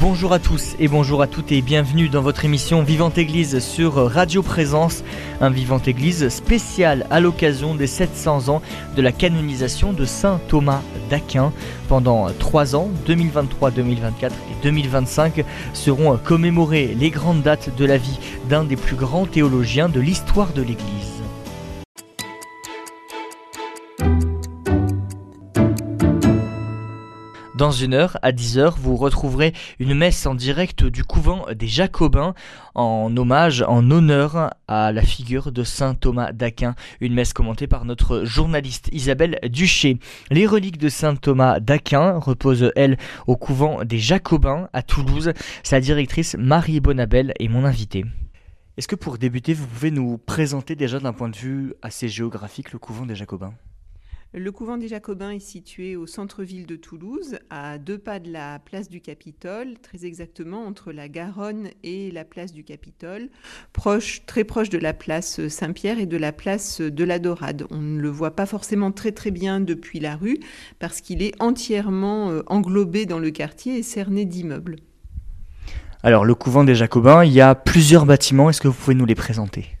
Bonjour à tous et bonjour à toutes et bienvenue dans votre émission Vivante Église sur Radio Présence, un Vivante Église spécial à l'occasion des 700 ans de la canonisation de Saint Thomas d'Aquin. Pendant trois ans, 2023, 2024 et 2025, seront commémorées les grandes dates de la vie d'un des plus grands théologiens de l'histoire de l'Église. Dans une heure, à 10h, vous retrouverez une messe en direct du couvent des Jacobins en hommage, en honneur à la figure de saint Thomas d'Aquin. Une messe commentée par notre journaliste Isabelle Duché. Les reliques de saint Thomas d'Aquin reposent, elles, au couvent des Jacobins à Toulouse. Sa directrice Marie Bonabel est mon invitée. Est-ce que pour débuter, vous pouvez nous présenter déjà d'un point de vue assez géographique le couvent des Jacobins? Le couvent des Jacobins est situé au centre-ville de Toulouse, à deux pas de la place du Capitole, très exactement entre la Garonne et la place du Capitole, proche, très proche de la place Saint-Pierre et de la place de la Dorade. On ne le voit pas forcément très très bien depuis la rue parce qu'il est entièrement euh, englobé dans le quartier et cerné d'immeubles. Alors le couvent des Jacobins, il y a plusieurs bâtiments, est-ce que vous pouvez nous les présenter?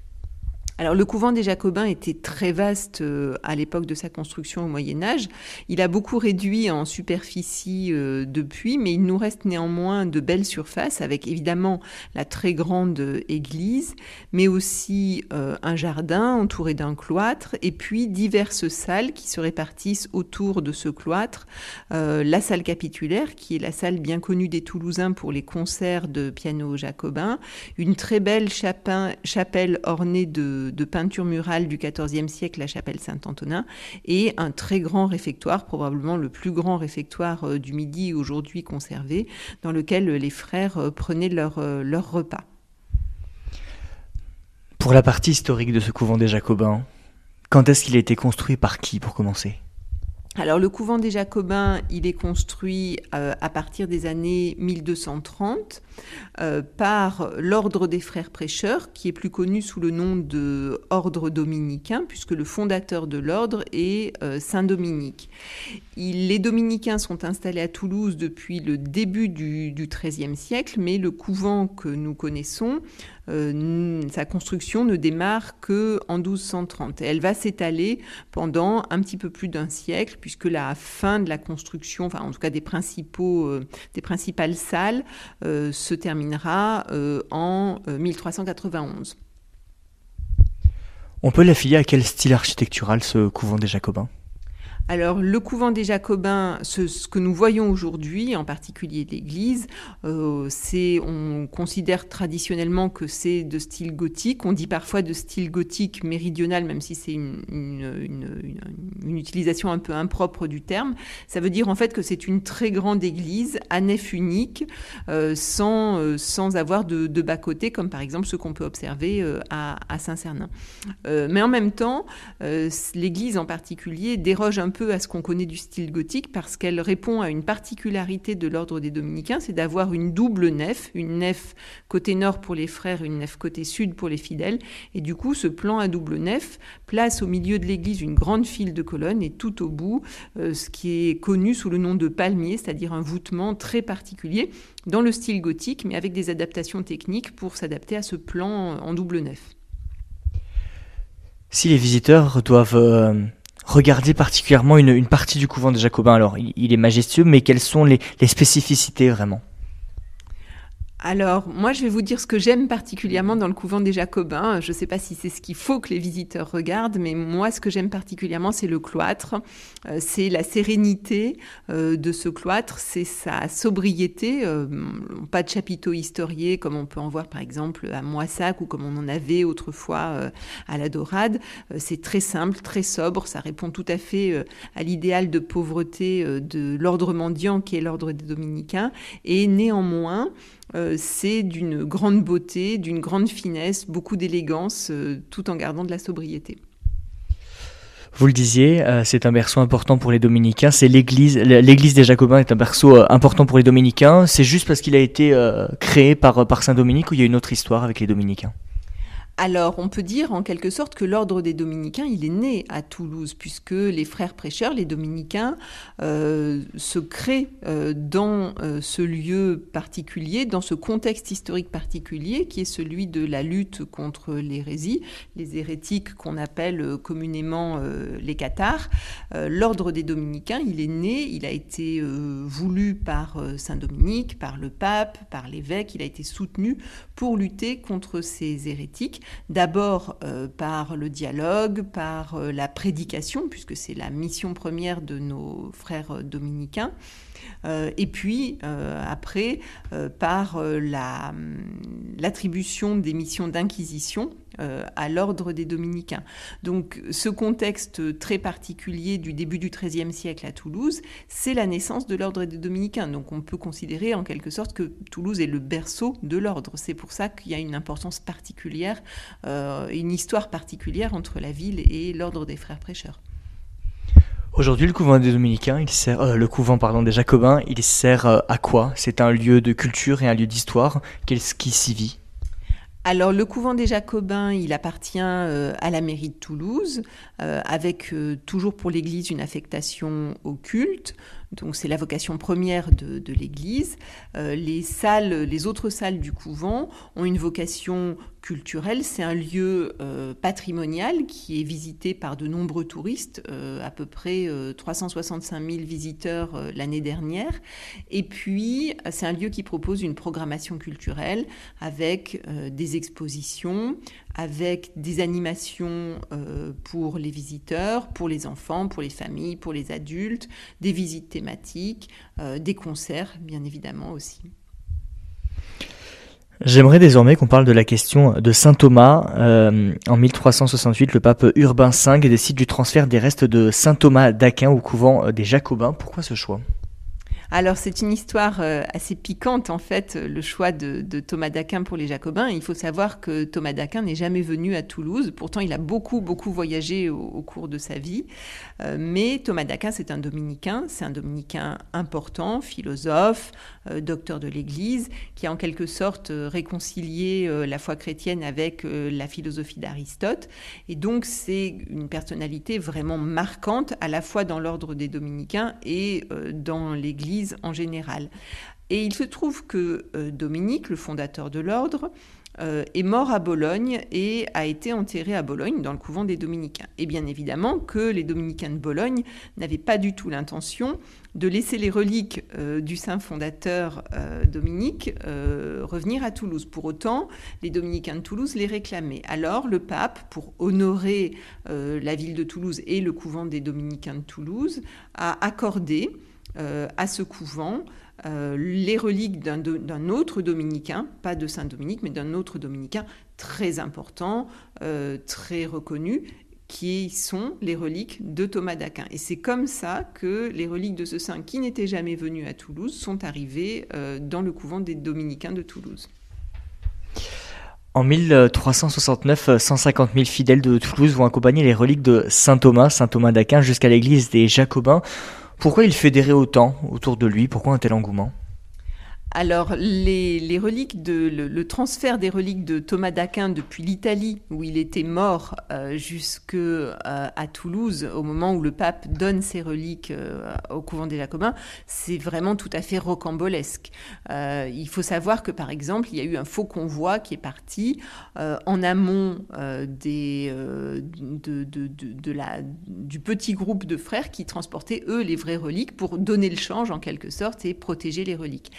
Alors le couvent des Jacobins était très vaste euh, à l'époque de sa construction au Moyen Âge. Il a beaucoup réduit en superficie euh, depuis, mais il nous reste néanmoins de belles surfaces, avec évidemment la très grande église, mais aussi euh, un jardin entouré d'un cloître, et puis diverses salles qui se répartissent autour de ce cloître. la salle capitulaire, qui est la salle bien connue des Toulousains pour les concerts de piano jacobin, une très belle chapelle ornée de de, peinture murale du XIVe siècle, la chapelle Saint-Antonin, et un très grand réfectoire, probablement le plus grand réfectoire euh, du Midi aujourd'hui conservé, dans lequel les frères euh, prenaient leur, euh, leur repas. Pour la partie historique de ce couvent des Jacobins, quand est-ce qu'il a été construit par qui pour commencer? Alors le couvent des Jacobins, il est construit à partir des années 1230 euh, par l'ordre des frères prêcheurs, qui est plus connu sous le nom de ordre dominicain, puisque le fondateur de l'ordre est euh, Saint Dominique. les dominicains sont installés à Toulouse depuis le début du XIIIe siècle, mais le couvent que nous connaissons, euh, sa construction ne démarre que en 1230. elle va s'étaler pendant un petit peu plus d'un siècle, puisque la fin de la construction, enfin en tout cas des principaux, des principales salles, se terminera euh, en 1391. Euh, On peut l'affilier à quel style architectural ce couvent des Jacobins? Alors, le couvent des Jacobins, ce, que nous voyons aujourd'hui, en particulier l'église, euh, c'est, on considère traditionnellement que c'est de style gothique. On dit parfois de style gothique méridional, même si c'est une, utilisation un peu impropre du terme. Ça veut dire en fait que c'est une très grande église à nef unique, euh, sans, euh, sans avoir de, bas-côté, comme par exemple ce qu'on peut observer à, Saint-Cernin. mais en même temps, l'église en particulier déroge un peu à ce qu'on connaît du style gothique parce qu'elle répond à une particularité de l'ordre des dominicains, c'est d'avoir une double nef, une nef côté nord pour les frères, une nef côté sud pour les fidèles. Et du coup, ce plan à double nef place au milieu de l'église une grande file de colonnes et tout au bout, euh, ce qui est connu sous le nom de palmier, c'est-à-dire un voûtement très particulier dans le style gothique, mais avec des adaptations techniques pour s'adapter à ce plan en double nef. Si les visiteurs doivent euh, Regardez particulièrement une, partie du couvent des Jacobins. Alors, il, est majestueux, mais quelles sont les spécificités vraiment? Alors, moi, je vais vous dire ce que j'aime particulièrement dans le couvent des Jacobins. Je ne sais pas si c'est ce qu'il faut que les visiteurs regardent, mais moi, ce que j'aime particulièrement, c'est le cloître. Euh, c'est la sérénité euh, de ce cloître, c'est sa sobriété. Euh, pas de chapiteaux historiés comme on peut en voir, par exemple, à Moissac ou comme on en avait autrefois à la Dorade. c'est très simple, très sobre. Ça répond tout à fait à l'idéal de pauvreté de l'ordre mendiant qui est l'ordre des dominicains. Et néanmoins, euh, c'est d'une grande beauté, d'une grande finesse, beaucoup d'élégance, euh, tout en gardant de la sobriété. Vous le disiez, euh, c'est un berceau important pour les dominicains. C'est l'église, l'église des Jacobins est un berceau important pour les dominicains. C'est juste parce qu'il a été créé par, par Saint Dominique ou il y a une autre histoire avec les dominicains? Alors, on peut dire en quelque sorte que l'ordre des dominicains, il est né à Toulouse, puisque les frères prêcheurs, les dominicains, euh, se créent euh, dans euh, ce lieu particulier, dans ce contexte historique particulier, qui est celui de la lutte contre l'hérésie, les hérétiques qu'on appelle communément les cathares. l'ordre des dominicains, il est né, il a été voulu par Saint Dominique, par le pape, par l'évêque, il a été soutenu pour lutter contre ces hérétiques d'abord euh, par le dialogue, par euh, la prédication, puisque c'est la mission première de nos frères euh, dominicains, et puis après par l'attribution des missions d'inquisition à l'ordre des dominicains. Donc ce contexte très particulier du début du XIIIe siècle à Toulouse, c'est la naissance de l'ordre des dominicains. Donc on peut considérer en quelque sorte que Toulouse est le berceau de l'ordre. C'est pour ça qu'il y a une importance particulière, euh, une histoire particulière entre la ville et l'ordre des frères prêcheurs. Aujourd'hui, le couvent des Dominicains, euh, le couvent pardon des Jacobins, il sert à quoi? C'est un lieu de culture et un lieu d'histoire. Qu'est-ce qui s'y vit? Alors le couvent des Jacobins, il appartient euh, à la mairie de Toulouse, euh, avec euh, toujours pour l'Église une affectation au culte. Donc c'est la vocation première de, l'Église. les salles, les autres salles du couvent ont une vocation culturelle. C'est un lieu patrimonial qui est visité par de nombreux touristes, à peu près 365 000 visiteurs l'année dernière. Et puis c'est un lieu qui propose une programmation culturelle avec des expositions, avec des animations euh, pour les visiteurs, pour les enfants, pour les familles, pour les adultes, des visites thématiques, euh, des concerts, bien évidemment aussi. J'aimerais désormais qu'on parle de la question de Saint Thomas. Euh, en 1368, le pape Urbain V décide du transfert des restes de Saint Thomas d'Aquin au couvent des Jacobins. Pourquoi ce choix? Alors c'est une histoire euh, assez piquante en fait, le choix de, Thomas d'Aquin pour les Jacobins. Il faut savoir que Thomas d'Aquin n'est jamais venu à Toulouse. Pourtant il a beaucoup beaucoup voyagé au, cours de sa vie. Euh, mais Thomas d'Aquin c'est un dominicain, c'est un dominicain important, philosophe, euh, docteur de l'Église, qui a en quelque sorte réconcilié la foi chrétienne avec la philosophie d'Aristote. Et donc c'est une personnalité vraiment marquante à la fois dans l'ordre des dominicains et dans l'Église en général. Et il se trouve que euh, Dominique, le fondateur de l'ordre, euh, est mort à Bologne et a été enterré à Bologne dans le couvent des dominicains. Et bien évidemment que les dominicains de Bologne n'avaient pas du tout l'intention de laisser les reliques euh, du saint fondateur Dominique revenir à Toulouse. Pour autant, les dominicains de Toulouse les réclamaient. Alors le pape, pour honorer la ville de Toulouse et le couvent des dominicains de Toulouse, a accordé à ce couvent euh, les reliques d'un autre dominicain, pas de Saint Dominique, mais d'un autre dominicain très important, euh, très reconnu, qui sont les reliques de Thomas d'Aquin. Et c'est comme ça que les reliques de ce saint qui n'était jamais venu à Toulouse sont arrivées dans le couvent des dominicains de Toulouse. En 1369, 150 000 fidèles de Toulouse vont accompagner les reliques de Saint Thomas, Saint Thomas d'Aquin, jusqu'à l'église des Jacobins. Pourquoi il fédérait autant autour de lui? Pourquoi un tel engouement? Alors, les, reliques le, transfert des reliques de Thomas d'Aquin depuis l'Italie, où il était mort, euh, jusque euh, Toulouse, au moment où le pape donne ses reliques euh, au couvent des Jacobins, c'est vraiment tout à fait rocambolesque. il faut savoir que, par exemple, il y a eu un faux convoi qui est parti en amont du petit groupe de frères qui transportaient, eux, les vraies reliques pour donner le change, en quelque sorte, et protéger les reliques.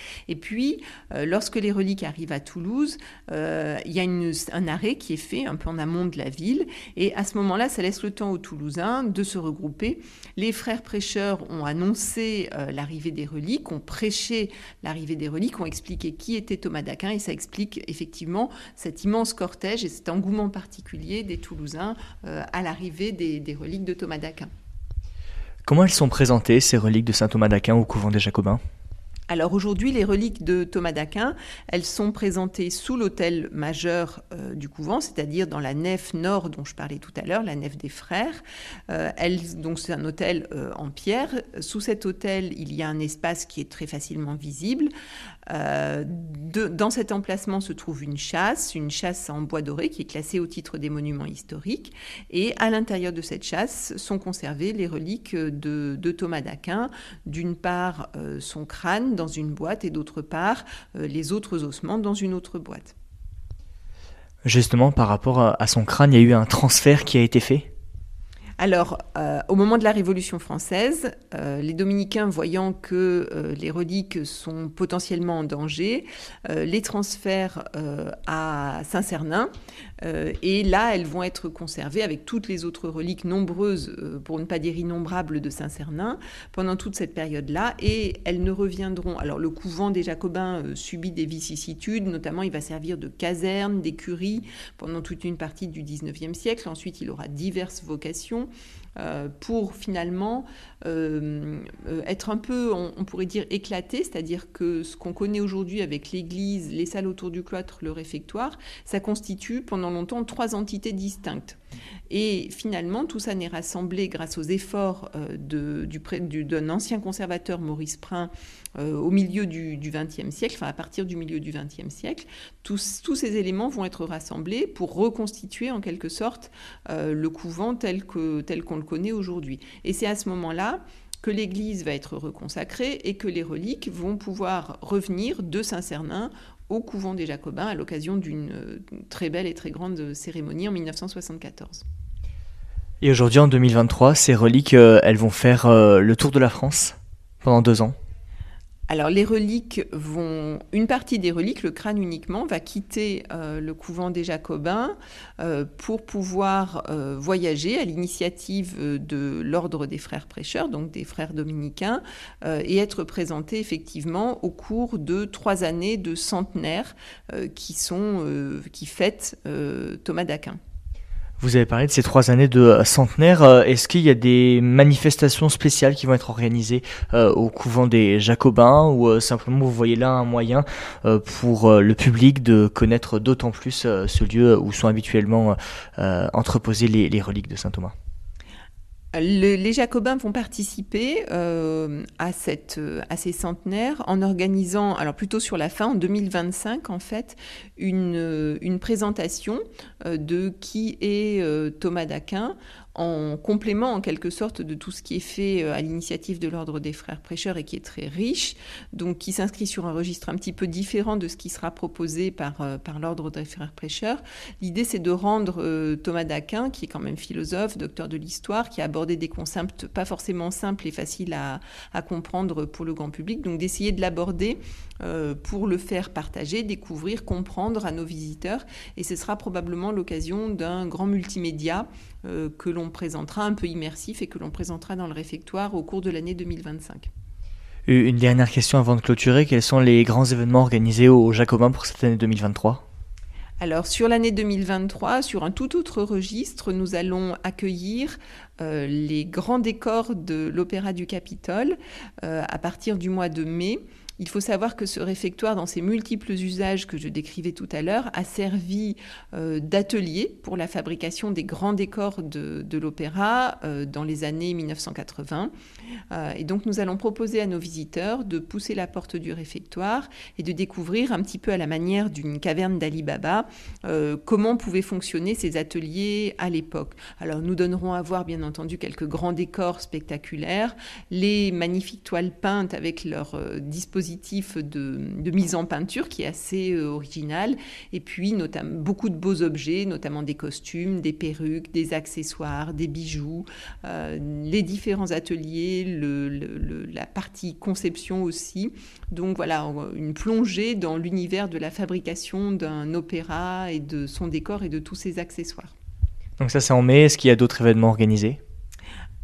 Euh, lorsque les reliques arrivent à Toulouse, euh, il y a un arrêt qui est fait un peu en amont de la ville. Et à ce moment-là, ça laisse le temps aux Toulousains de se regrouper. Les frères prêcheurs ont annoncé euh, l'arrivée des reliques, ont prêché l'arrivée des reliques, ont expliqué qui était Thomas d'Aquin. Et ça explique effectivement cet immense cortège et cet engouement particulier des Toulousains à l'arrivée des reliques de Thomas d'Aquin. Comment elles sont présentées, ces reliques de saint Thomas d'Aquin au couvent des Jacobins? Alors aujourd'hui, les reliques de Thomas d'Aquin, elles sont présentées sous l'autel majeur euh, du couvent, c'est-à-dire dans la nef nord dont je parlais tout à l'heure, la nef des frères. Euh, donc c'est un autel euh, en pierre. Sous cet autel, il y a un espace qui est très facilement visible. Dans cet emplacement se trouve une chasse, une chasse en bois doré qui est classée au titre des monuments historiques. Et à l'intérieur de cette chasse sont conservées les reliques de, Thomas d'Aquin. D'une part, son crâne dans une boîte et d'autre part, les autres ossements dans une autre boîte. Justement, par rapport à son crâne, il y a eu un transfert qui a été fait? Alors, euh, au moment de la Révolution française, euh, les dominicains, voyant que euh, les reliques sont potentiellement en danger, les transfèrent à Saint-Cernin. Et là, elles vont être conservées avec toutes les autres reliques nombreuses, pour ne pas dire innombrables, de Saint-Cernin pendant toute cette période-là. Et elles ne reviendront. Alors, le couvent des Jacobins subit des vicissitudes, notamment il va servir de caserne, d'écurie pendant toute une partie du XIXe siècle. Ensuite, il aura diverses vocations. Euh, pour finalement euh, euh, être un peu, on, pourrait dire, éclaté, c'est-à-dire que ce qu'on connaît aujourd'hui avec l'église, les salles autour du cloître, le réfectoire, ça constitue pendant longtemps trois entités distinctes. Et finalement, tout ça n'est rassemblé grâce aux efforts d'un du, ancien conservateur, Maurice Prin, au milieu du XXe siècle, enfin à partir du milieu du XXe siècle. Tous, ces éléments vont être rassemblés pour reconstituer en quelque sorte le couvent tel tel qu'on le connaît aujourd'hui. Et c'est à ce moment-là que l'église va être reconsacrée et que les reliques vont pouvoir revenir de Saint-Cernin au couvent des Jacobins à l'occasion d'une euh, très belle et très grande cérémonie en 1974. Et aujourd'hui, en 2023, ces reliques, euh, elles vont faire euh, le tour de la France pendant deux ans? Alors les reliques vont, une partie des reliques, le crâne uniquement, va quitter euh, le couvent des Jacobins euh, pour pouvoir euh, voyager à l'initiative de l'ordre des frères prêcheurs, donc des frères dominicains, et être présenté effectivement au cours de trois années de centenaire qui sont qui fêtent Thomas d'Aquin. Vous avez parlé de ces trois années de euh, centenaire. Euh, est-ce qu'il y a des manifestations spéciales qui vont être organisées euh, au couvent des Jacobins ou simplement vous voyez là un moyen pour le public de connaître d'autant plus ce lieu où sont habituellement entreposées les reliques de Saint Thomas les Jacobins vont participer euh, euh, à ces centenaires en organisant, alors plutôt sur la fin, en 2025 en fait, une, euh, une présentation de qui est Thomas d'Aquin en complément en quelque sorte de tout ce qui est fait euh, à l'initiative de l'ordre des frères prêcheurs et qui est très riche, donc qui s'inscrit sur un registre un petit peu différent de ce qui sera proposé par, euh, par l'ordre des frères prêcheurs. L'idée c'est de rendre euh, Thomas d'Aquin, qui est quand même philosophe, docteur de l'histoire, qui a abordé des concepts pas forcément simples et faciles à, à comprendre pour le grand public, donc d'essayer de l'aborder pour le faire partager, découvrir, comprendre à nos visiteurs. Et ce sera probablement l'occasion d'un grand multimédia euh, que l'on présentera, un peu immersif, et que l'on présentera dans le réfectoire au cours de l'année 2025. Une dernière question avant de clôturer. Quels sont les grands événements organisés au Jacobin pour cette année 2023 alors sur l'année 2023, sur un tout autre registre, nous allons accueillir euh, les grands décors de l'Opéra du Capitole euh, à partir du mois de mai. Il faut savoir que ce réfectoire, dans ses multiples usages que je décrivais tout à l'heure, a servi euh, d'atelier pour la fabrication des grands décors de, l'opéra euh, dans les années 1980. Euh, et donc nous allons proposer à nos visiteurs de pousser la porte du réfectoire et de découvrir un petit peu à la manière d'une caverne d'Ali Baba comment pouvaient fonctionner ces ateliers à l'époque. Alors nous donnerons à voir bien entendu quelques grands décors spectaculaires, les magnifiques toiles peintes avec leur de, mise en peinture qui est assez euh, original. Et puis notamment, beaucoup de beaux objets, notamment des costumes, des perruques, des accessoires, des bijoux, euh, les différents ateliers, la partie conception aussi. Donc voilà, une plongée dans l'univers de la fabrication d'un opéra et de son décor et de tous ses accessoires. Donc ça c'est en mai, est-ce qu'il y a d'autres événements organisés?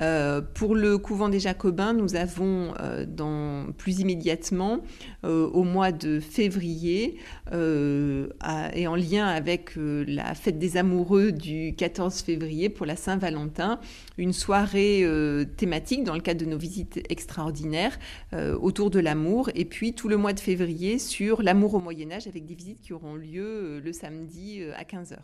Euh, pour le couvent des Jacobins, nous avons euh, plus immédiatement, euh, au mois de février, et en lien avec la fête des amoureux du 14 février pour la Saint-Valentin, une soirée thématique dans le cadre de nos visites extraordinaires autour de l'amour, et puis tout le mois de février sur l'amour au Moyen Âge avec des visites qui auront lieu le samedi à 15h.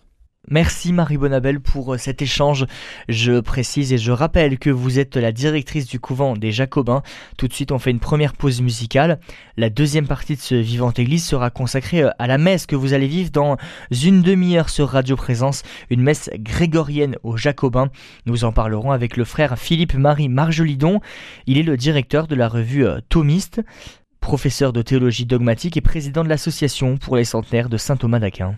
Merci Marie Bonabel pour euh, cet échange. Je précise et je rappelle que vous êtes la directrice du couvent des Jacobins. Tout de suite, on fait une première pause musicale. La deuxième partie de ce Vivante Église sera consacrée euh, à la messe que vous allez vivre dans une demi-heure sur Radio Présence, une messe grégorienne aux Jacobins. Nous en parlerons avec le frère Philippe-Marie Marjolidon. Il est le directeur de la revue euh, Thomiste, professeur de théologie dogmatique et président de l'association pour les centenaires de Saint Thomas d'Aquin.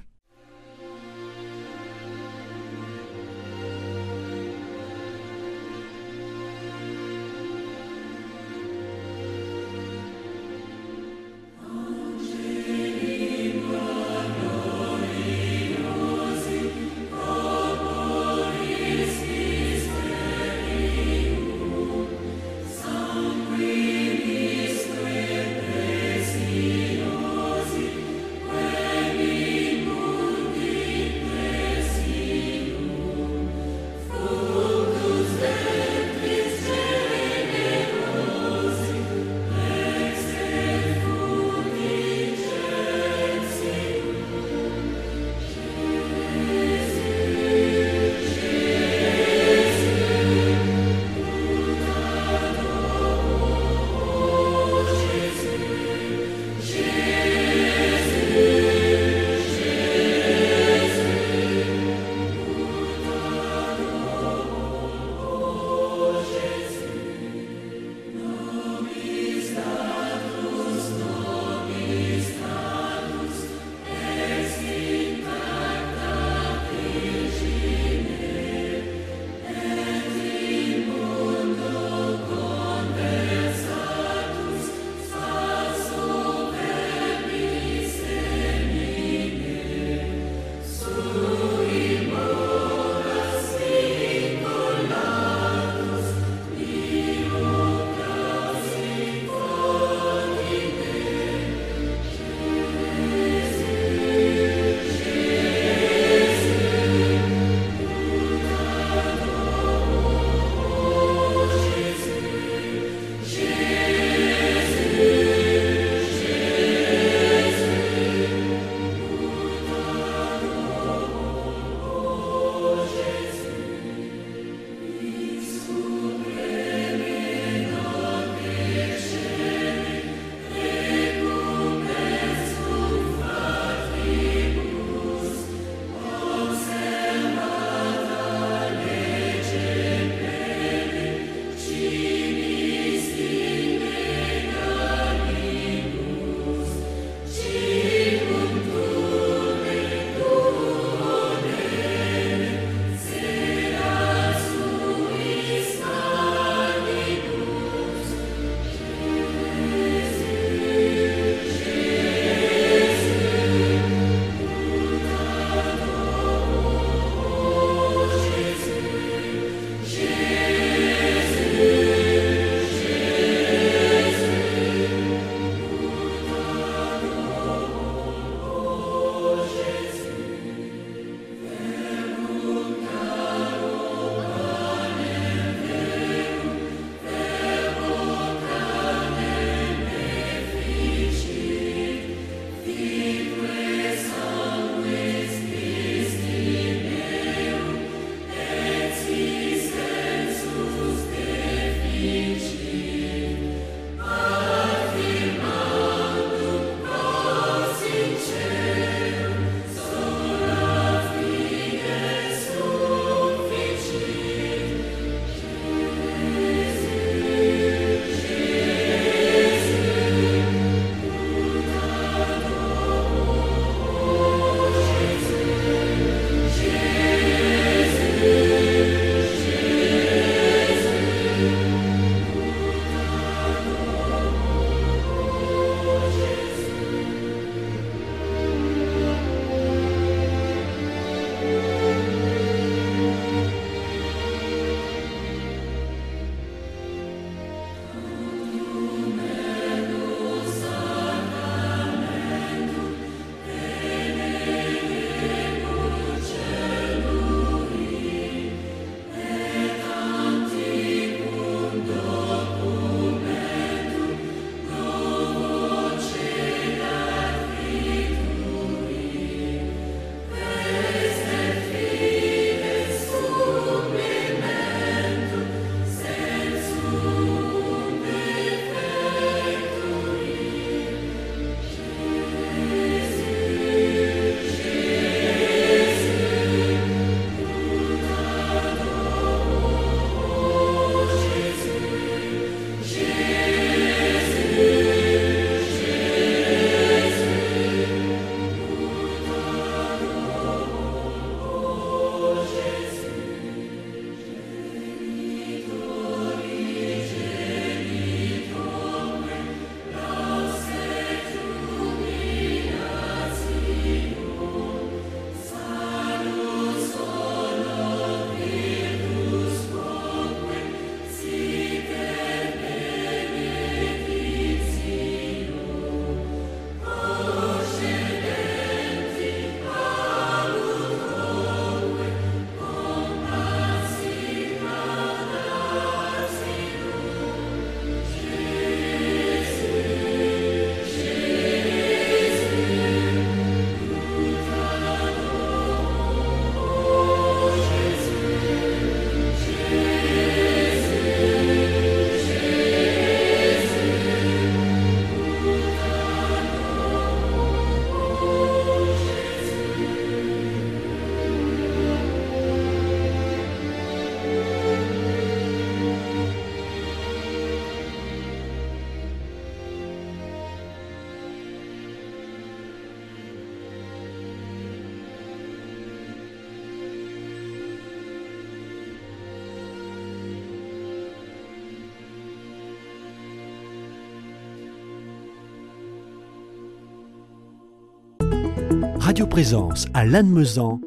Radio Présence à Lannemezan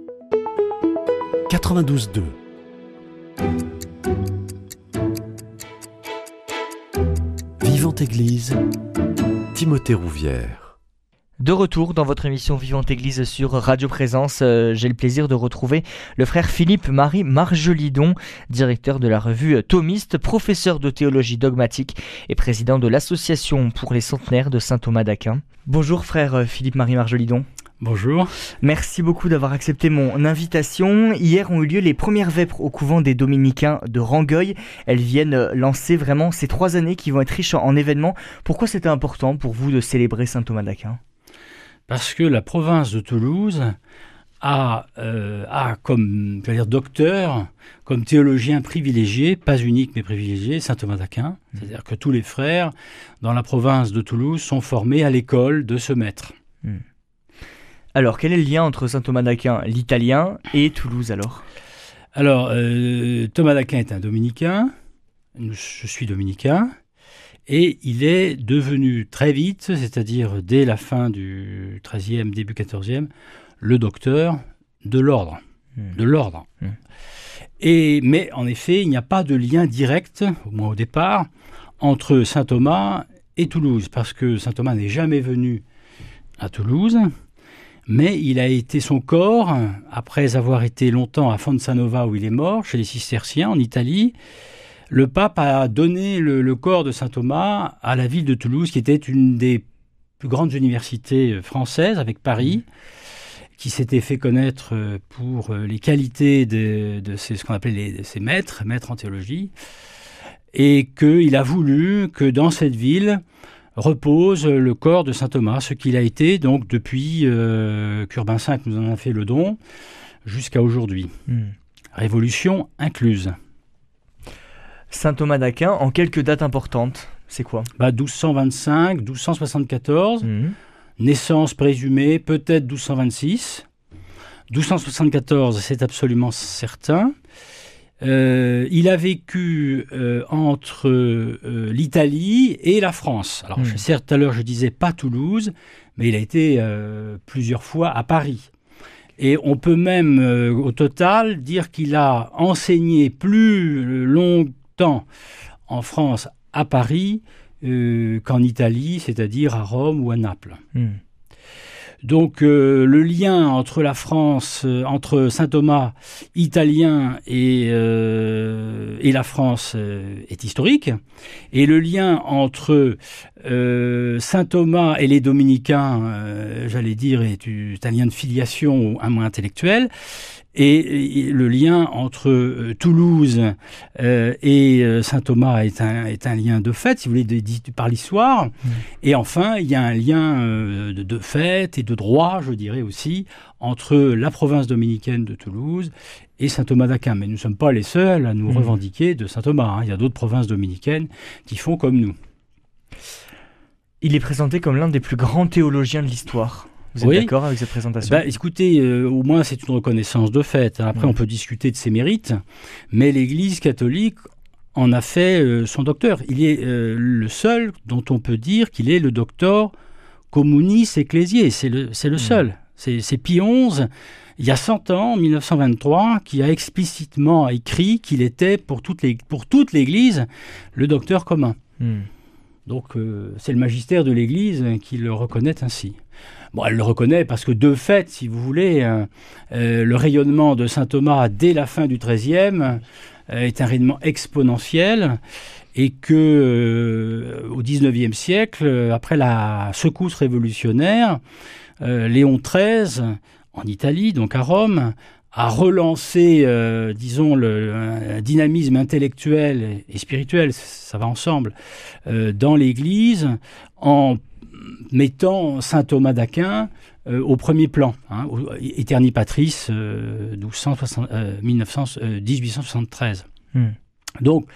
92.2. Vivante Église, Timothée Rouvière. De retour dans votre émission Vivante Église sur Radio Présence, euh, j'ai le plaisir de retrouver le frère Philippe Marie Margelidon, directeur de la revue Thomiste, professeur de théologie dogmatique et président de l'association pour les centenaires de Saint Thomas d'Aquin. Bonjour frère euh, Philippe Marie Margelidon. Bonjour. Merci beaucoup d'avoir accepté mon invitation. Hier ont eu lieu les premières vêpres au couvent des Dominicains de Rangueil. Elles viennent lancer vraiment ces trois années qui vont être riches en événements. Pourquoi c'était important pour vous de célébrer Saint Thomas d'Aquin? Parce que la province de Toulouse a, euh, a comme dire, docteur, comme théologien privilégié, pas unique mais privilégié, saint Thomas d'Aquin. C'est-à-dire que tous les frères dans la province de Toulouse sont formés à l'école de ce maître. Hmm. Alors, quel est le lien entre saint Thomas d'Aquin, l'italien, et Toulouse alors? Alors, euh, Thomas d'Aquin est un dominicain, je suis dominicain, et il est devenu très vite, c'est-à-dire dès la fin du XIIIe, début XIVe, le docteur de l'ordre. Hmm. De l'ordre. Hmm. Et, mais en effet, il n'y a pas de lien direct, au moins au départ, entre saint Thomas et Toulouse, parce que saint Thomas n'est jamais venu à Toulouse, mais il a été son corps, après avoir été longtemps à Fonsanova où il est mort, chez les cisterciens en Italie, le pape a donné le, le corps de saint Thomas à la ville de Toulouse, qui était une des plus grandes universités françaises avec Paris, qui s'était fait connaître pour les qualités de, de ces, ce qu'on appelait les, ses maîtres, maîtres en théologie, et qu'il a voulu que dans cette ville, repose le corps de saint Thomas, ce qu'il a été donc depuis euh, qu'Urbain V nous en a fait le don jusqu'à aujourd'hui. Hmm. Révolution incluse. Saint Thomas d'Aquin, en quelques dates importantes, c'est quoi? Bah, 1225, 1274, Hmm. naissance présumée peut-être 1226. 1274, c'est absolument certain. Euh, il a vécu euh, entre euh, l'Italie et la France. Alors, je, certes, tout à l'heure, je disais pas Toulouse, mais il a été plusieurs fois à Paris. Et on peut même, au total, dire qu'il a enseigné plus longtemps en France à Paris qu'en Italie, c'est-à-dire à Rome ou à Naples. Hmm. Donc euh, le lien entre la France, euh, entre saint Thomas italien et, euh, et la France euh, est historique. Et le lien entre euh, saint Thomas et les dominicains, euh, j'allais dire, est, est un lien de filiation, un moins intellectuel. Et, et le lien entre euh, Toulouse et saint Thomas est un, est un lien de fait, si vous voulez, de- de- par l'histoire. Et enfin, il y a un lien de, de fait et de droit, je dirais aussi, entre la province dominicaine de Toulouse et saint Thomas d'Aquin. Mais nous ne sommes pas les seuls à nous Mhm. revendiquer de saint Thomas. hein. Il y a d'autres provinces dominicaines qui font comme nous. Il est présenté comme l'un des plus grands théologiens de l'histoire. Vous êtes Oui. d'accord avec cette présentation? Bah, écoutez, euh, au moins c'est une reconnaissance de fait. Après, Mhm. on peut discuter de ses mérites, mais l'Église catholique en a fait euh, son docteur. Il est euh, le seul dont on peut dire qu'il est le docteur communis ecclesiae. C'est le, c'est le Mhm. seul. C'est Pie XI, il y a 100 ans, en 1923, qui a explicitement écrit qu'il était pour toute l'Église le docteur commun. Hmm. Donc euh, c'est le magistère de l'Église qui le reconnaît ainsi. Bon, elle le reconnaît parce que de fait, si vous voulez, euh, euh, le rayonnement de saint Thomas dès la fin du XIIIe euh, est un rayonnement exponentiel et que au XIXe siècle, après la secousse révolutionnaire, Léon XIII, en Italie, donc à Rome, a relancé, euh, disons, le, un dynamisme intellectuel et, spirituel, ça va ensemble, euh, dans l'Église en mettant saint Thomas d'Aquin euh, au premier plan, hein, au- Eterni Patris, euh, 1260, euh, 1900, euh, 1873. Hmm. Donc,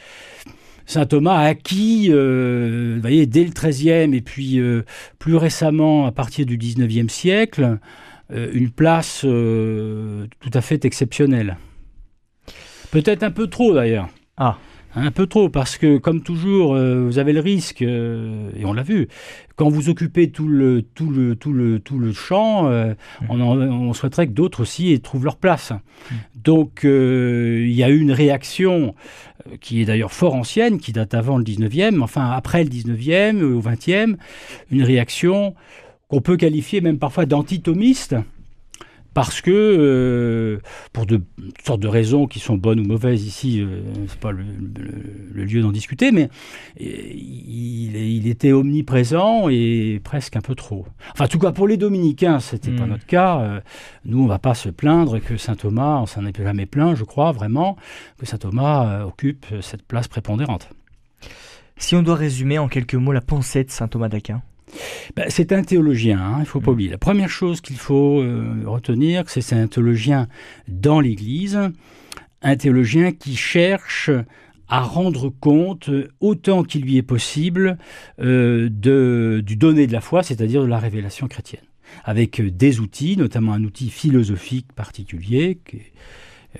Saint Thomas a acquis, euh, vous voyez, dès le XIIIe et puis euh, plus récemment, à partir du XIXe siècle, une place euh, tout à fait exceptionnelle. Peut-être un peu trop d'ailleurs. Ah. Un peu trop, parce que comme toujours, euh, vous avez le risque, euh, et on l'a vu, quand vous occupez tout le, tout le, tout le, tout le champ, euh, Mmh. on, en- on souhaiterait que d'autres aussi trouvent leur place. Mmh. Donc euh, il y a eu une réaction euh, qui est d'ailleurs fort ancienne, qui date avant le 19e, enfin après le 19e, au 20e, une réaction qu'on peut qualifier même parfois d'antitomiste, parce que, euh, pour de toutes sortes de raisons qui sont bonnes ou mauvaises ici, euh, c'est pas le, le- le lieu d'en discuter, mais euh, il, il était omniprésent et presque un peu trop. Enfin, en tout cas, pour les dominicains, c'était pas Mm. notre cas. Euh, nous, on va pas se plaindre que saint Thomas, on s'en est jamais plaint, je crois vraiment, que saint Thomas occupe cette place prépondérante. Si on doit résumer en quelques mots la pensée de saint Thomas d'Aquin. Ben, c'est un théologien, hein, il faut pas Mm. oublier. La première chose qu'il faut euh, retenir, c'est que c'est un théologien dans l'Église, un théologien qui cherche à rendre compte euh, autant qu'il lui est possible euh, de, du donné de la foi, c'est-à-dire de la révélation chrétienne, avec des outils, notamment un outil philosophique particulier qui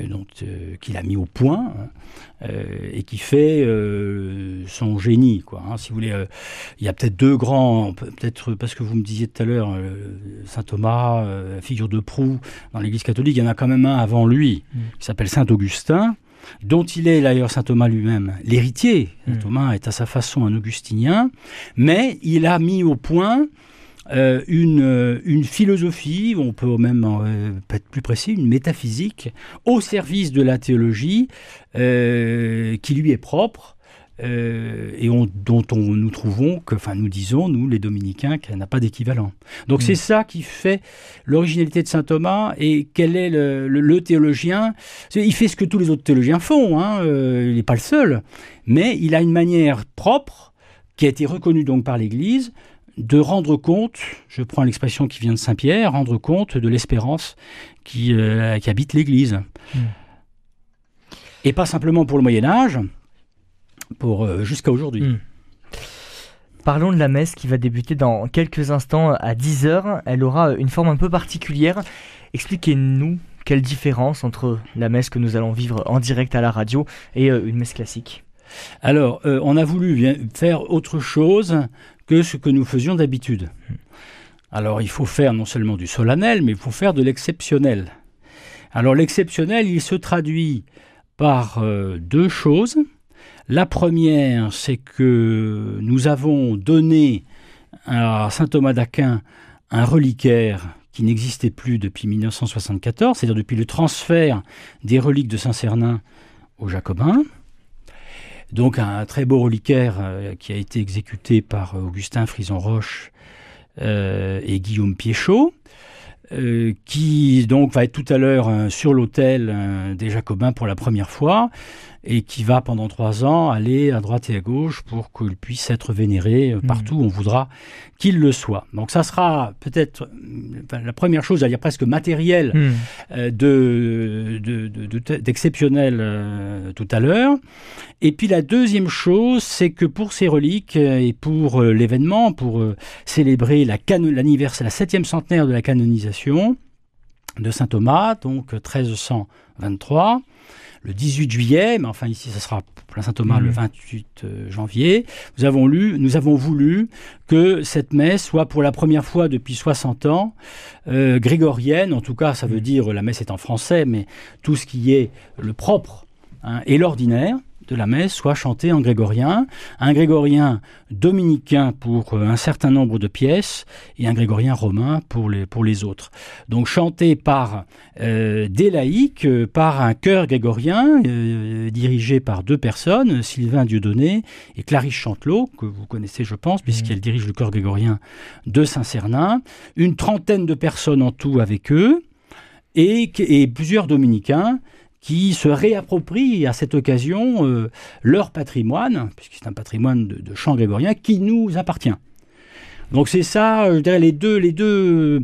dont, euh, qu'il a mis au point hein, euh, et qui fait euh, son génie. Quoi, hein. si vous voulez, euh, il y a peut-être deux grands, pe- peut-être parce que vous me disiez tout à l'heure, euh, saint Thomas, euh, la figure de proue dans l'Église catholique, il y en a quand même un avant lui, Mm. qui s'appelle saint Augustin, dont il est d'ailleurs saint Thomas lui-même l'héritier. Saint Mm. Thomas est à sa façon un augustinien, mais il a mis au point euh, une, euh, une philosophie, on peut même euh, être plus précis, une métaphysique, au service de la théologie euh, qui lui est propre. et on- dont on, nous trouvons que, enfin nous disons, nous les dominicains, qu'elle n'a pas d'équivalent. Donc Mm. c'est ça qui fait l'originalité de saint Thomas et quel est le, le- le théologien. Il fait ce que tous les autres théologiens font, hein, il n'est pas le seul, mais il a une manière propre qui a été reconnue donc par l'Église de rendre compte, je prends l'expression qui vient de Saint-Pierre, rendre compte de l'espérance qui, euh, qui habite l'Église. Mm. Et pas simplement pour le Moyen Âge, pour euh, jusqu'à aujourd'hui. Mm. Parlons de la messe qui va débuter dans quelques instants à 10h. Elle aura une forme un peu particulière. Expliquez-nous quelle différence entre la messe que nous allons vivre en direct à la radio et euh, une messe classique. Alors, euh, on a voulu faire autre chose que ce que nous faisions d'habitude. Alors, il faut faire non seulement du solennel, mais il faut faire de l'exceptionnel. Alors, l'exceptionnel, il se traduit par euh, deux choses. La première, c'est que nous avons donné à saint Thomas d'Aquin un reliquaire qui n'existait plus depuis 1974, c'est-à-dire depuis le transfert des reliques de Saint-Cernin aux Jacobins. Donc un très beau reliquaire euh, qui a été exécuté par Augustin Frison-Roche euh, et Guillaume Piéchaud, euh, qui donc va être tout à l'heure euh, sur l'autel euh, des Jacobins pour la première fois et qui va pendant trois ans aller à droite et à gauche pour qu'il puisse être vénéré euh, Mhm. partout où on voudra qu'il le soit. Donc ça sera peut-être euh, la première chose, à dire presque matérielle, Hmm. euh, de, de- de- de- d'exceptionnel euh, tout à l'heure. Et puis la deuxième chose, c'est que pour ces reliques et pour euh, l'événement, pour euh, célébrer la l'anniversaire, la septième centenaire de la canonisation de saint Thomas, donc euh, 1323, le 18 juillet, mais enfin ici ça sera pour la saint Thomas le Mhm. 28 euh, janvier, nous avons, lu, nous avons voulu que cette messe soit pour la première fois depuis 60 ans euh, grégorienne, en tout cas ça veut Mhm. dire, la messe est en français, mais tout ce qui est le propre hein, et l'ordinaire de la messe soit chanté en grégorien, un grégorien dominicain pour euh, un certain nombre de pièces et un grégorien romain pour les, pour les autres. Donc chanté par euh, des laïcs, euh, par un chœur grégorien euh, dirigé par deux personnes, Sylvain Dieudonné et Clarisse Chantelot, que vous connaissez je pense, puisqu'elle dirige le chœur grégorien de Saint-Cernin, une trentaine de personnes en tout avec eux, et, et plusieurs dominicains qui se réapproprient à cette occasion euh, leur patrimoine, puisque c'est un patrimoine de, de chant grégorien qui nous appartient. Donc c'est ça, je dirais, les deux, les deux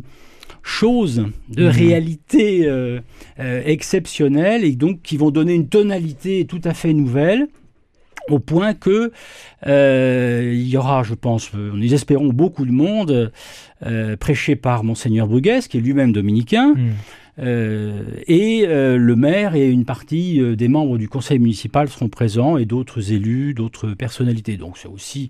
choses de Mhm. réalité euh, euh, exceptionnelle et donc qui vont donner une tonalité tout à fait nouvelle au point que euh, il y aura, je pense, euh, nous espérons beaucoup de monde euh, prêché par monseigneur Bruguès, qui est lui-même dominicain, Hmm. Et le maire et une partie des membres du conseil municipal seront présents et d'autres élus, d'autres personnalités. Donc c'est aussi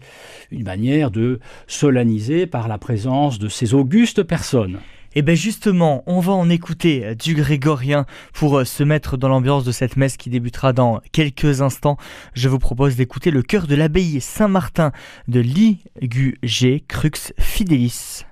une manière de solenniser par la présence de ces augustes personnes. Et eh bien justement, on va en écouter euh, du grégorien pour euh, se mettre dans l'ambiance de cette messe qui débutera dans quelques instants. Je vous propose d'écouter le chœur de l'abbaye Saint-Martin de Ligugé Crux Fidelis.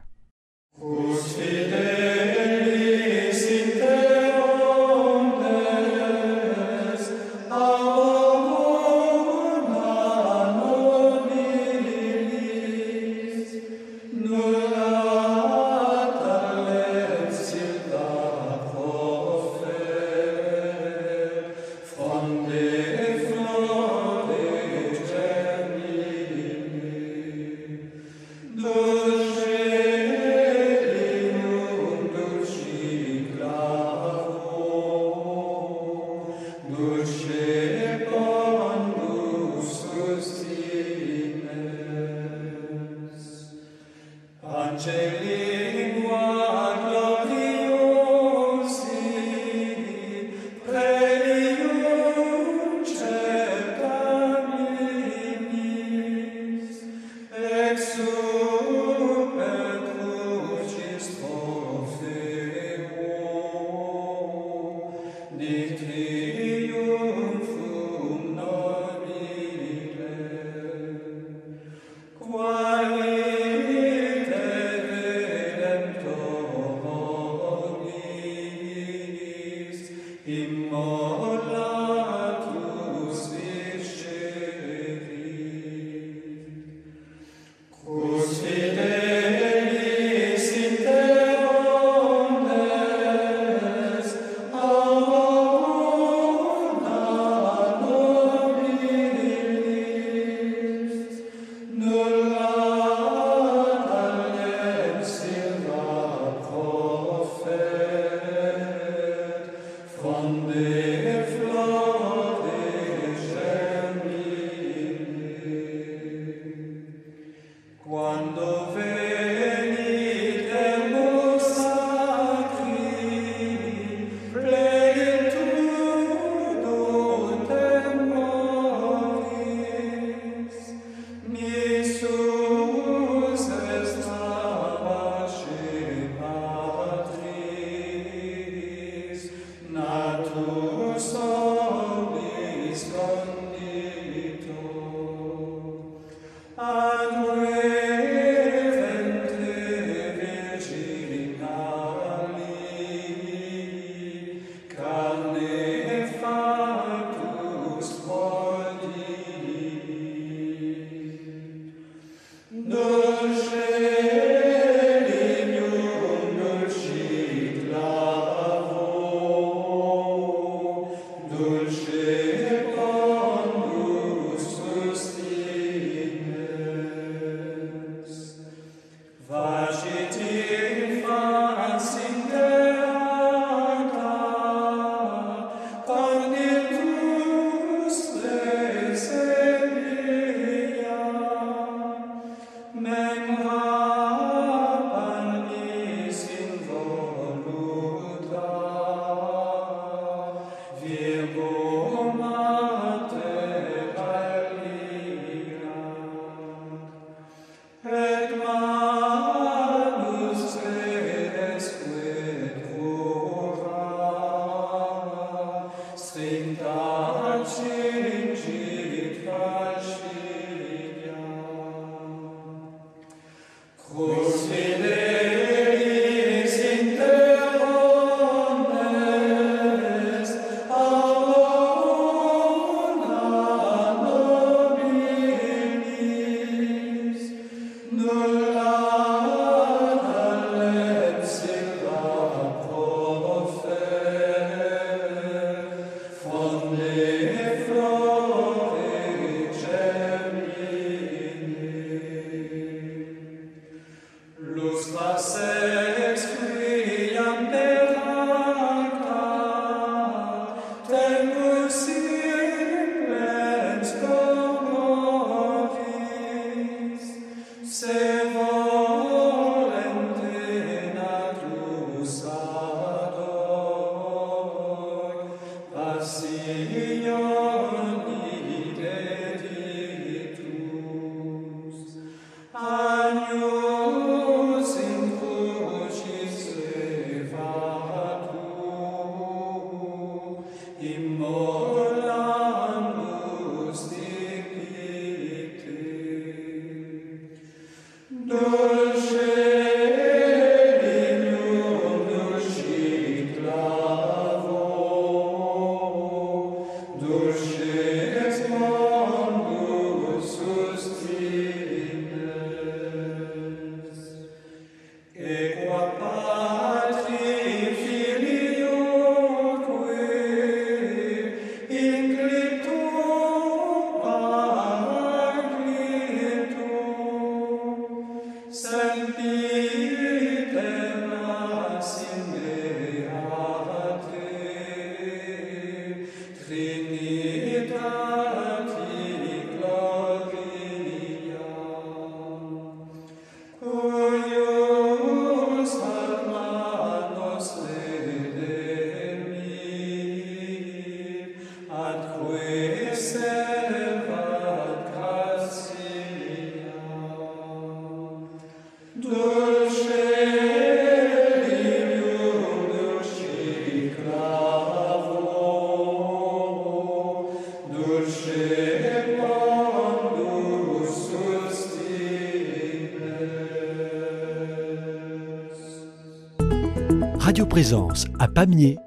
Présence à Pamiers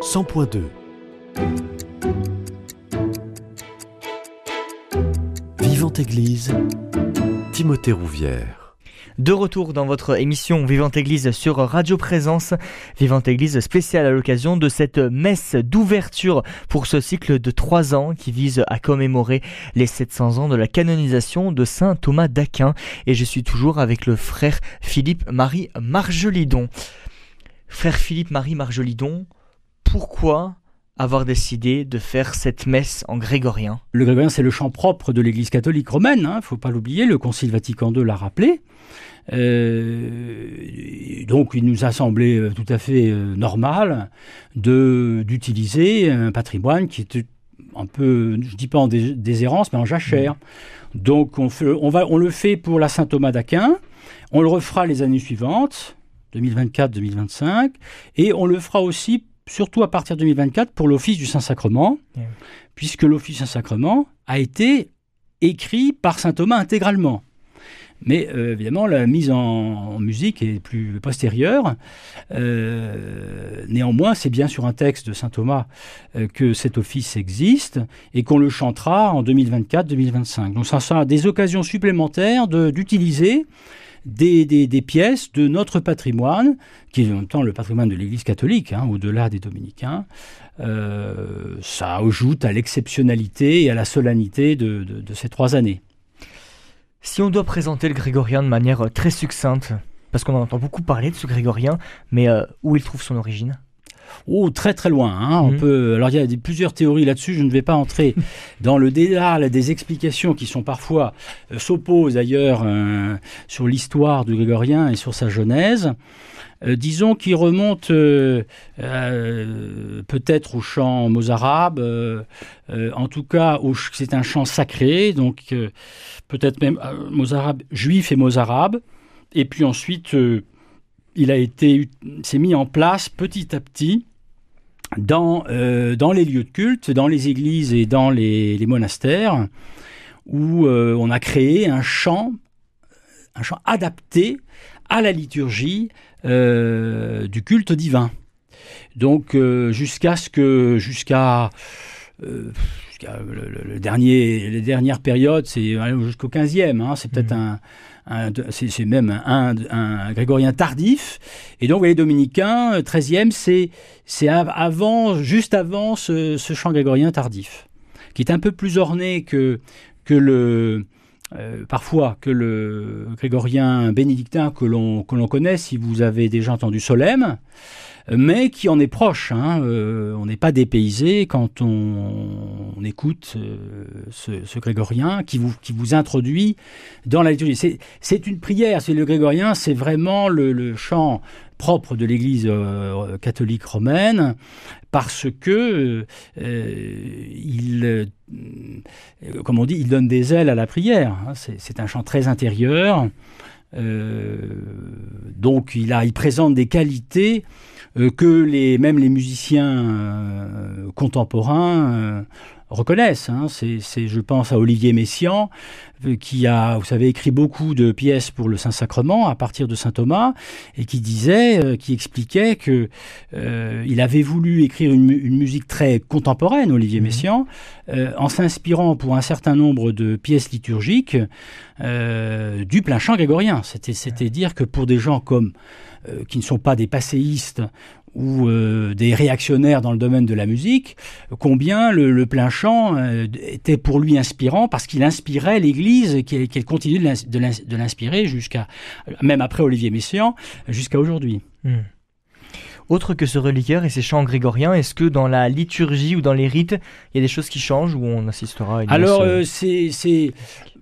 100.2 Vivante Église, Timothée Rouvière. De retour dans votre émission Vivante Église sur Radio Présence, Vivante Église spéciale à l'occasion de cette messe d'ouverture pour ce cycle de trois ans qui vise à commémorer les 700 ans de la canonisation de Saint Thomas d'Aquin. Et je suis toujours avec le frère Philippe-Marie Margelidon. Frère Philippe-Marie Margelidon, pourquoi avoir décidé de faire cette messe en grégorien? Le grégorien, c'est le chant propre de l'Église catholique romaine, il hein, ne faut pas l'oublier, le Concile Vatican II l'a rappelé. Euh, donc il nous a semblé euh, tout à fait euh, normal d'utiliser un patrimoine qui est un peu, je ne dis pas en déshérence, mais en jachère. Donc on, on, va, on le fait pour la Saint Thomas d'Aquin, on le refera les années suivantes, 2024-2025, et on le fera aussi surtout à partir de 2024 pour l'Office du Saint-Sacrement, puisque l'Office du Saint-Sacrement a été écrit par Saint Thomas intégralement. Mais euh, évidemment, la mise en, musique est plus postérieure. Euh, néanmoins, c'est bien sur un texte de saint Thomas euh, que cet office existe et qu'on le chantera en 2024-2025. Donc ça sera des occasions supplémentaires d'utiliser des, pièces de notre patrimoine, qui est en même temps le patrimoine de l'Église catholique, hein, au-delà des dominicains. Ça ajoute à l'exceptionnalité et à la solennité de, ces trois années. Si on doit présenter le grégorien de manière très succincte, parce qu'on en entend beaucoup parler de ce grégorien, mais euh, où il trouve son origine? Oh, très très loin. Hein. On mhm. peut. Alors il y a plusieurs théories là-dessus. Je ne vais pas entrer dans le dédale des explications qui sont parfois euh, s'opposent d'ailleurs euh, sur l'histoire du Grégorien et sur sa genèse. Euh, disons qu'il remonte peut-être au chant mozarabe, en tout cas c'est un chant sacré, donc peut-être même mozarabe juif et mozarabe. Et puis ensuite, il a été, s'est mis en place petit à petit dans, euh, dans les lieux de culte, dans les églises et dans les, monastères, où euh, on a créé un chant, un chant adapté à la liturgie euh, du culte divin. Donc jusqu'à ce que jusqu'à le, dernier, les dernières périodes, c'est jusqu'au 15e, hein, c'est peut-être mmh. un c'est même un, grégorien tardif. Et donc, les dominicains, 13e, c'est avant, juste avant ce, chant grégorien tardif, qui est un peu plus orné que, le, euh, parfois que le grégorien bénédictin que l'on connaît, si vous avez déjà entendu Solem mais qui en est proche. Hein. Euh, on n'est pas dépaysé quand on, écoute euh, ce, grégorien qui vous, qui vous introduit dans la liturgie. C'est une prière, c'est le grégorien, c'est vraiment le, chant propre de l'Église euh, catholique romaine, parce que il, comme on dit, il donne des ailes à la prière. Hein. C'est un chant très intérieur. Donc il, a, il présente des qualités euh, que les, même les musiciens euh, contemporains euh, reconnaissent. Hein. C'est, je pense à Olivier Messiaen, qui a, vous savez, écrit beaucoup de pièces pour le Saint-Sacrement à partir de Saint Thomas, et qui disait, qui expliquait que il avait voulu écrire une, musique très contemporaine, Olivier mmh. Messiaen, en s'inspirant pour un certain nombre de pièces liturgiques du plein chant grégorien. C'était, c'était dire que pour des gens comme euh, qui ne sont pas des passéistes ou euh, des réactionnaires dans le domaine de la musique, combien le, plein chant euh, était pour lui inspirant parce qu'il inspirait l'Église et qu'elle continue de l'inspirer jusqu'à, même après Olivier Messiaen, jusqu'à aujourd'hui. Hmm. Autre que ce reliquaire et ces chants grégoriens, est-ce que dans la liturgie ou dans les rites, il y a des choses qui changent ou on assistera à une Alors, c'est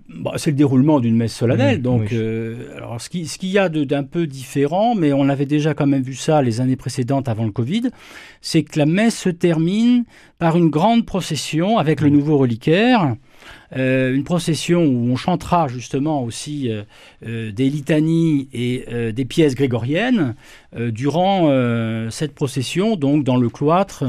bah, c'est le déroulement d'une messe solennelle. donc, euh, alors ce qu'il ce y a d'un peu différent, mais on avait déjà quand même vu ça les années précédentes avant le Covid, c'est que la messe se termine par une grande procession avec le nouveau reliquaire. Euh, une procession où on chantera justement aussi euh, des litanies et des pièces grégoriennes durant cette procession, donc dans le cloître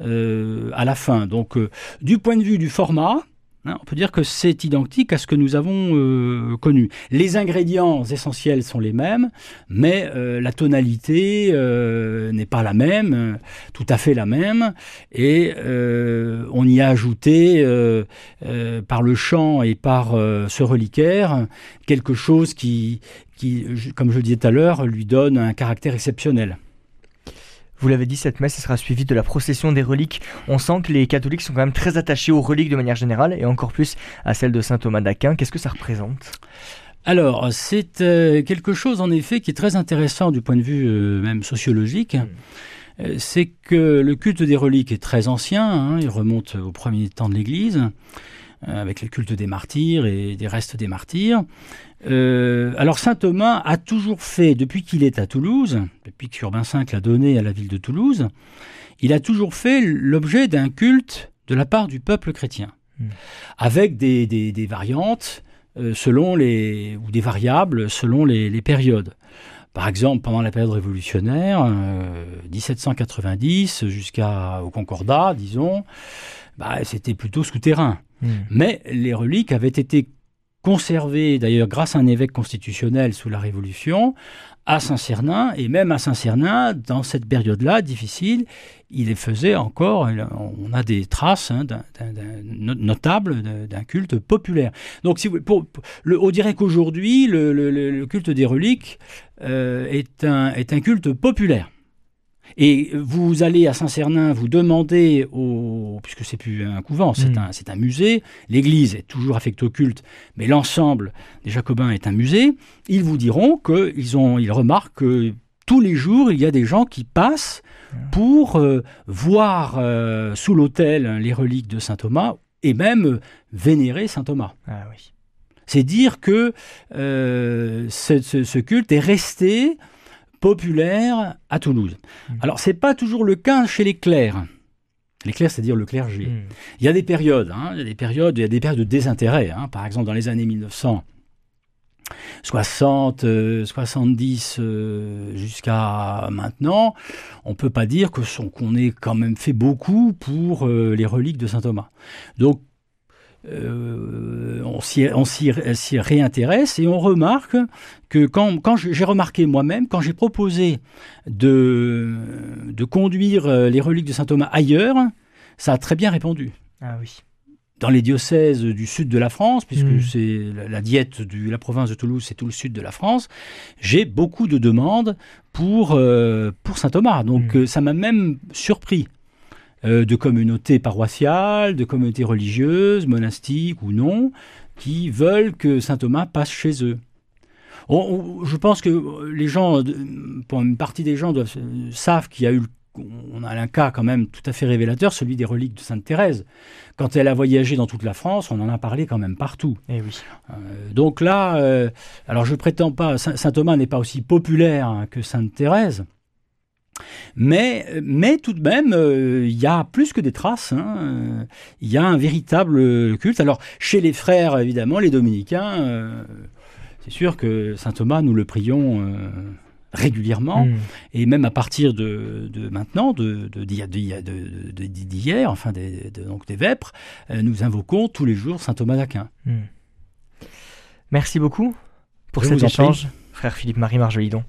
à la fin. Donc, du point de vue du format, on peut dire que c'est identique à ce que nous avons euh, connu. Les ingrédients essentiels sont les mêmes, mais euh, la tonalité euh, n'est pas la même, tout à fait la même, et on y a ajouté par le chant et par ce reliquaire quelque chose qui, qui, comme je le disais tout à l'heure, lui donne un caractère exceptionnel. Vous l'avez dit, cette messe sera suivie de la procession des reliques. On sent que les catholiques sont quand même très attachés aux reliques de manière générale et encore plus à celle de saint Thomas d'Aquin. Qu'est-ce que ça représente? Alors, c'est euh, quelque chose en effet qui est très intéressant du point de vue euh, même sociologique. Hmm. Euh, c'est que le culte des reliques est très ancien, hein. il remonte au premier temps de l'Église, avec le culte des martyrs et des restes des martyrs. Euh, alors saint Thomas a toujours fait, depuis qu'il est à Toulouse, depuis que Urbain V l'a donné à la ville de Toulouse, il a toujours fait l'objet d'un culte de la part du peuple chrétien, hmm. avec des, variantes euh, selon les ou des variables selon les, périodes. Par exemple, pendant la période révolutionnaire, 1790 euh, jusqu'au Concordat, disons, bah, c'était plutôt souterrain. Hmm. Mais les reliques avaient été conservé d'ailleurs grâce à un évêque constitutionnel sous la Révolution à Saint-Cernin, et même à Saint-Cernin, dans cette période-là difficile, il les faisait encore, on a des traces hein, notables d'un culte populaire. Donc si on dirait qu'aujourd'hui, le, culte des reliques euh, est, un, est un culte populaire. Et vous allez à Saint-Cernin, vous demandez, au, puisque c'est plus un couvent, c'est hmm. un, un, musée, l'église est toujours affectée au culte, mais l'ensemble des Jacobins est un musée, ils vous diront qu'ils ont, ils remarquent que tous les jours, il y a des gens qui passent hmm. pour euh, voir euh, sous l'autel les reliques de saint Thomas et même vénérer saint Thomas. Ah oui. C'est dire que euh, ce, ce, culte est resté populaire à Toulouse. Hmm. Alors, c'est pas toujours le cas chez les clercs. Les clercs, c'est-à-dire le clergé. Hmm. Il y a des périodes, hein. il y a des périodes, il y a des périodes de désintérêt. Hein. Par exemple, dans les années 1900, 60, 70 jusqu'à maintenant, on peut pas dire qu'on ait quand même fait beaucoup pour euh, les reliques de saint Thomas. Donc euh, on s'y réintéresse et on remarque que quand, quand j'ai remarqué moi-même, quand j'ai proposé de, de conduire euh, les reliques de saint Thomas ailleurs, ça a très bien répondu. Ah oui. Dans les diocèses du sud de la France, puisque hmm. c'est la diète de la province de Toulouse, c'est tout le sud de la France, j'ai beaucoup de demandes pour, euh, pour saint Thomas. Donc hmm. ça m'a même surpris. Euh, de communautés paroissiales, de communautés religieuses, monastiques ou non, qui veulent que saint Thomas passe chez eux. je pense que les gens, pour une partie des gens, doivent, savent qu'il y a eu on a un cas quand même tout à fait révélateur, celui des reliques de Sainte Thérèse. Quand elle a voyagé dans toute la France, on en a parlé quand même partout. Eh oui. Euh, donc là, euh, alors je prétends pas, Saint Thomas n'est pas aussi populaire que Sainte Thérèse, mais, mais tout de même, euh, il y a plus que des traces. Hein. Il y a un véritable culte. Alors, chez les frères, évidemment, les dominicains, euh, c'est sûr que saint Thomas, nous le prions euh, régulièrement. Hmm. Et même à partir de, maintenant, de, d'hier, enfin des, donc des vêpres, nous invoquons tous les jours saint Thomas d'Aquin. Hmm. Merci beaucoup pour cet échange, frère Philippe Marie Marjolidon.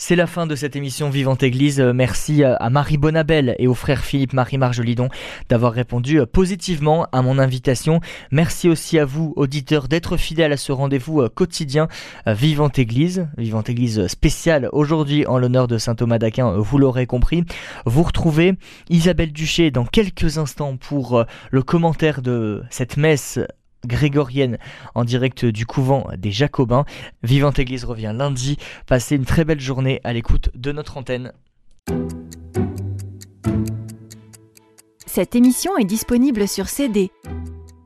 C'est la fin de cette émission Vivante Église. Euh, merci euh, à Marie Bonabel et au frère Philippe Marie Marjolidon d'avoir répondu euh, positivement à mon invitation. Merci aussi à vous, auditeurs, d'être fidèles à ce rendez-vous quotidien Vivante Église. Vivante Église spéciale aujourd'hui en l'honneur de Saint Thomas d'Aquin, vous l'aurez compris. Vous retrouvez Isabelle Duché dans quelques instants pour le commentaire de cette messe grégorienne en direct du couvent des Jacobins. Vivante Église revient lundi. Passez une très belle journée à l'écoute de notre antenne. Cette émission est disponible sur CD.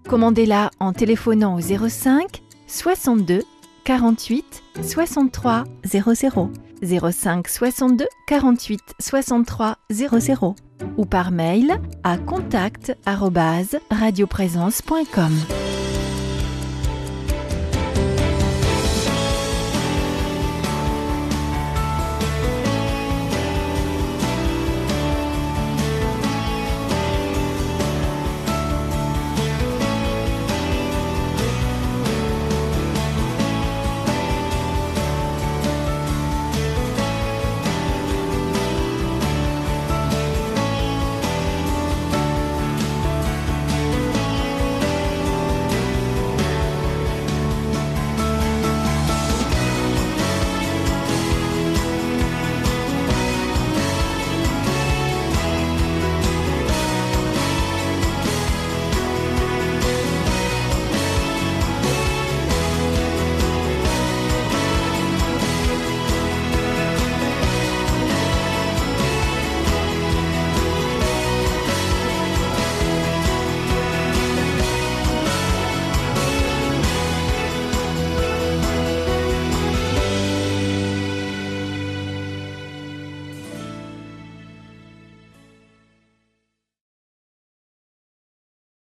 Commandez-la en téléphonant au 05 62 48 63 00 05 62 48 63 00 ou par mail à contact radioprésence.com.